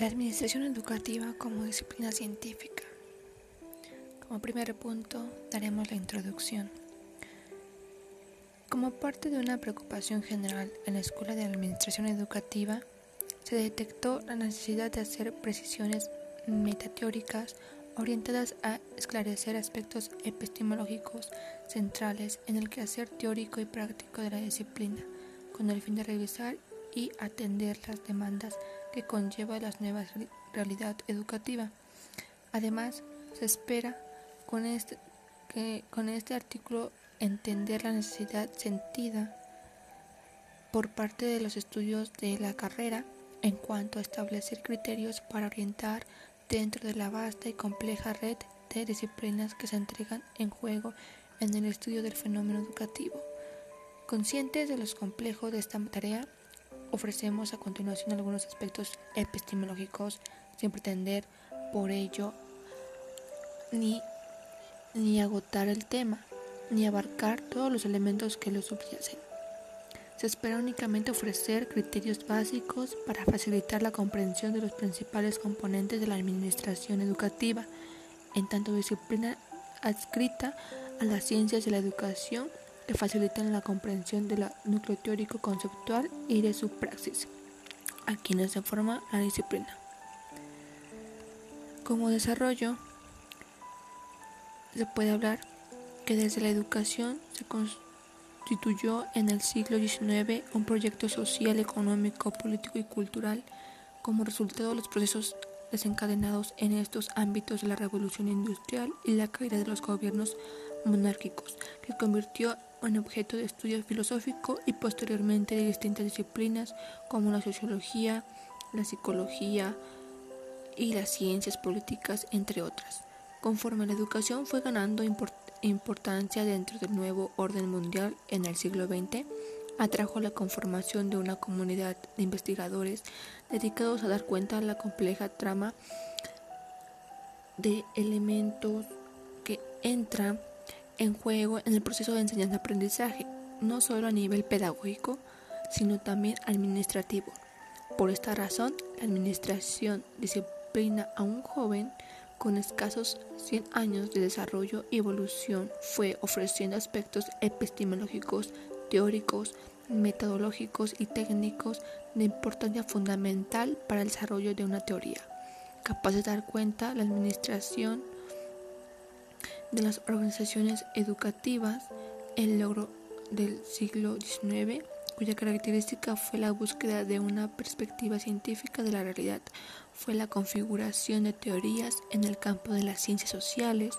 La administración educativa como disciplina científica. Como primer punto daremos la introducción. Como parte de una preocupación general en la Escuela de Administración Educativa, se detectó la necesidad de hacer precisiones metateóricas orientadas a esclarecer aspectos epistemológicos centrales en el quehacer teórico y práctico de la disciplina, con el fin de revisar y atender las demandas que conlleva la nueva realidad educativa. Además, se espera con este, que, con este artículo entender la necesidad sentida por parte de los estudios de la carrera en cuanto a establecer criterios para orientar dentro de la vasta y compleja red de disciplinas que se entregan en juego en el estudio del fenómeno educativo. Conscientes de los complejos de esta tarea, Ofrecemos a continuación algunos aspectos epistemológicos sin pretender por ello ni, ni agotar el tema, ni abarcar todos los elementos que lo subyacen. Se espera únicamente ofrecer criterios básicos para facilitar la comprensión de los principales componentes de la administración educativa, en tanto disciplina adscrita a las ciencias de la educación que facilitan la comprensión del núcleo teórico conceptual y de su praxis, a quienes se forma la disciplina. Como desarrollo, se puede hablar que desde la educación se constituyó en el siglo XIX un proyecto social, económico, político y cultural como resultado de los procesos desencadenados en estos ámbitos de la revolución industrial y la caída de los gobiernos monárquicos, que convirtió en objeto de estudio filosófico y posteriormente de distintas disciplinas como la sociología, la psicología y las ciencias políticas, entre otras. Conforme la educación fue ganando importancia dentro del nuevo orden mundial en el siglo XX, atrajo la conformación de una comunidad de investigadores dedicados a dar cuenta de la compleja trama de elementos que entran en juego en el proceso de enseñanza-aprendizaje, no solo a nivel pedagógico, sino también administrativo. Por esta razón, la administración disciplina a un joven con escasos 100 años de desarrollo y evolución fue ofreciendo aspectos epistemológicos, teóricos, metodológicos y técnicos de importancia fundamental para el desarrollo de una teoría, capaz de dar cuenta la administración de las organizaciones educativas, el logro del siglo XIX, cuya característica fue la búsqueda de una perspectiva científica de la realidad, fue la configuración de teorías en el campo de las ciencias sociales,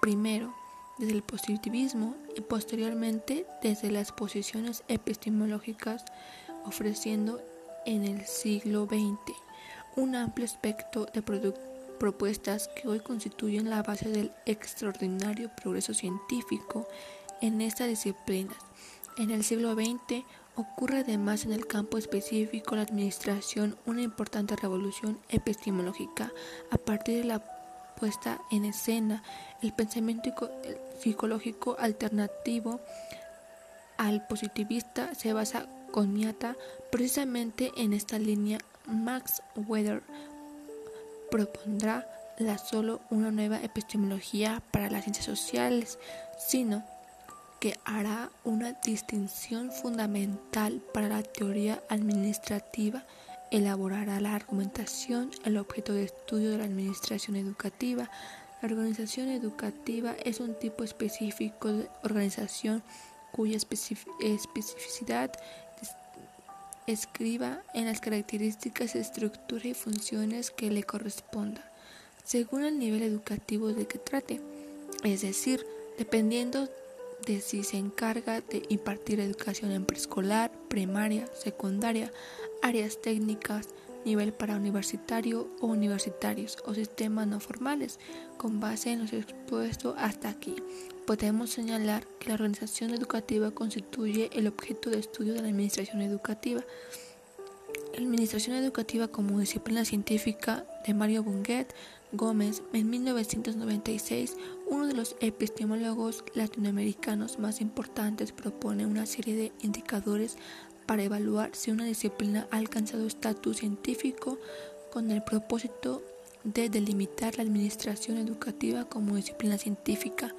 primero desde el positivismo y posteriormente desde las posiciones epistemológicas, ofreciendo en el siglo XX un amplio espectro de productos propuestas que hoy constituyen la base del extraordinario progreso científico en estas disciplinas. En el siglo XX ocurre además en el campo específico de la administración una importante revolución epistemológica a partir de la puesta en escena el pensamiento psicológico alternativo al positivista se basa con Miata precisamente en esta línea Max Weber propondrá la solo una nueva epistemología para las ciencias sociales, sino que hará una distinción fundamental para la teoría administrativa, elaborará la argumentación, el objeto de estudio de la administración educativa. La organización educativa es un tipo específico de organización cuya especificidad escriba en las características, estructura y funciones que le corresponda, según el nivel educativo de que trate, es decir, dependiendo de si se encarga de impartir educación en preescolar, primaria, secundaria, áreas técnicas, nivel para universitario o universitarios o sistemas no formales. Con base en lo expuesto hasta aquí, podemos señalar que la organización educativa constituye el objeto de estudio de la administración educativa. La administración educativa como disciplina científica de Mario Bunguet Gómez en 1996, uno de los epistemólogos latinoamericanos más importantes, propone una serie de indicadores para evaluar si una disciplina ha alcanzado estatus científico con el propósito de delimitar la administración educativa como disciplina científica,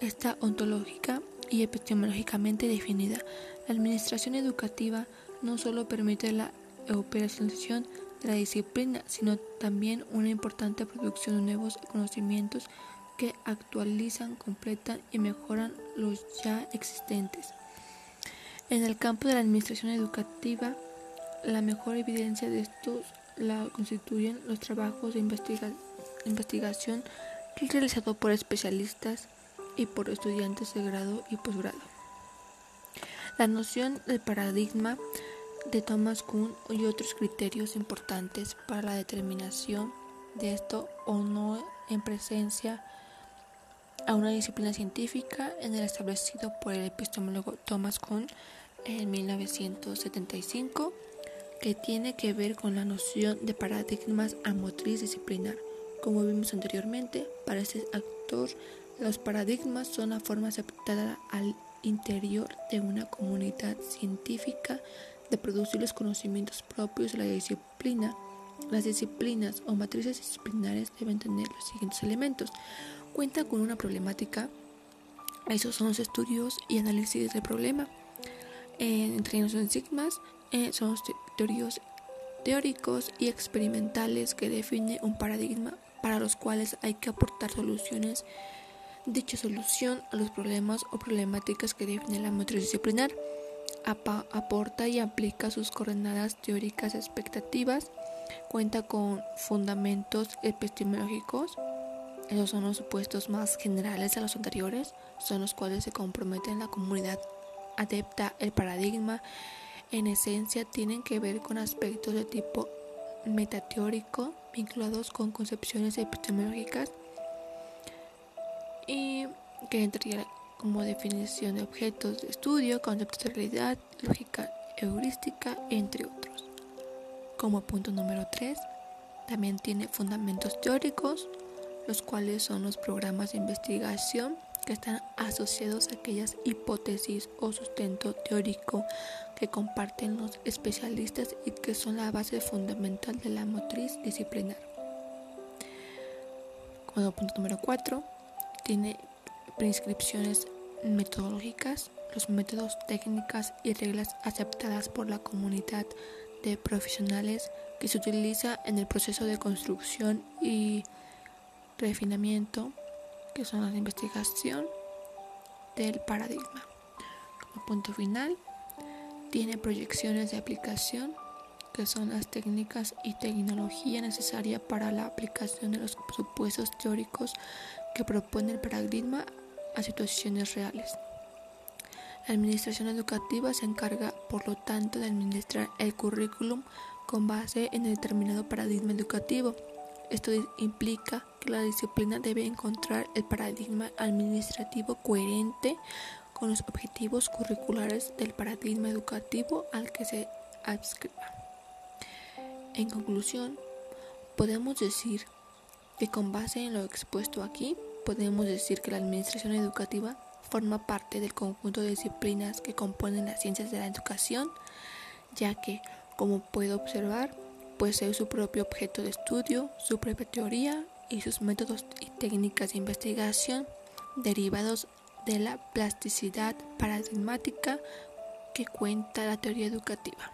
está ontológica y epistemológicamente definida. La administración educativa no solo permite la operacionalización de la disciplina, sino también una importante producción de nuevos conocimientos que actualizan, completan y mejoran los ya existentes. En el campo de la administración educativa, la mejor evidencia de estos la constituyen los trabajos de investigación realizados por especialistas y por estudiantes de grado y posgrado. La noción del paradigma de Thomas Kuhn y otros criterios importantes para la determinación de esto o no en presencia a una disciplina científica en el establecido por el epistemólogo Thomas Kuhn en 1975 que tiene que ver con la noción de paradigmas a motriz disciplinar. Como vimos anteriormente, para este actor, los paradigmas son la forma aceptada al interior de una comunidad científica de producir los conocimientos propios de la disciplina. Las disciplinas o matrices disciplinares deben tener los siguientes elementos. Cuenta con una problemática, esos son los estudios y análisis del problema. entre los sigmas eh, son los teorías teóricos y experimentales que definen un paradigma para los cuales hay que aportar soluciones. Dicha solución a los problemas o problemáticas que define la matriz aporta y aplica sus coordenadas teóricas expectativas, cuenta con fundamentos epistemológicos, esos son los supuestos más generales a los anteriores, son los cuales se comprometen la comunidad adepta el paradigma en esencia tienen que ver con aspectos de tipo metateórico vinculados con concepciones epistemológicas y que entraría como definición de objetos de estudio, conceptos de realidad, lógica heurística, entre otros. Como punto número 3, también tiene fundamentos teóricos, los cuales son los programas de investigación que están asociados a aquellas hipótesis o sustento teórico que comparten los especialistas y que son la base fundamental de la motriz disciplinar. Como punto número 4, tiene prescripciones metodológicas, los métodos, técnicas y reglas aceptadas por la comunidad de profesionales que se utiliza en el proceso de construcción y refinamiento que son la investigación del paradigma. Como punto final, tiene proyecciones de aplicación, que son las técnicas y tecnología necesaria para la aplicación de los supuestos teóricos que propone el paradigma a situaciones reales. La administración educativa se encarga, por lo tanto, de administrar el currículum con base en el determinado paradigma educativo esto implica que la disciplina debe encontrar el paradigma administrativo coherente con los objetivos curriculares del paradigma educativo al que se adscriba. En conclusión, podemos decir que con base en lo expuesto aquí, podemos decir que la administración educativa forma parte del conjunto de disciplinas que componen las ciencias de la educación, ya que, como puedo observar, posee su propio objeto de estudio, su propia teoría y sus métodos y técnicas de investigación derivados de la plasticidad paradigmática que cuenta la teoría educativa.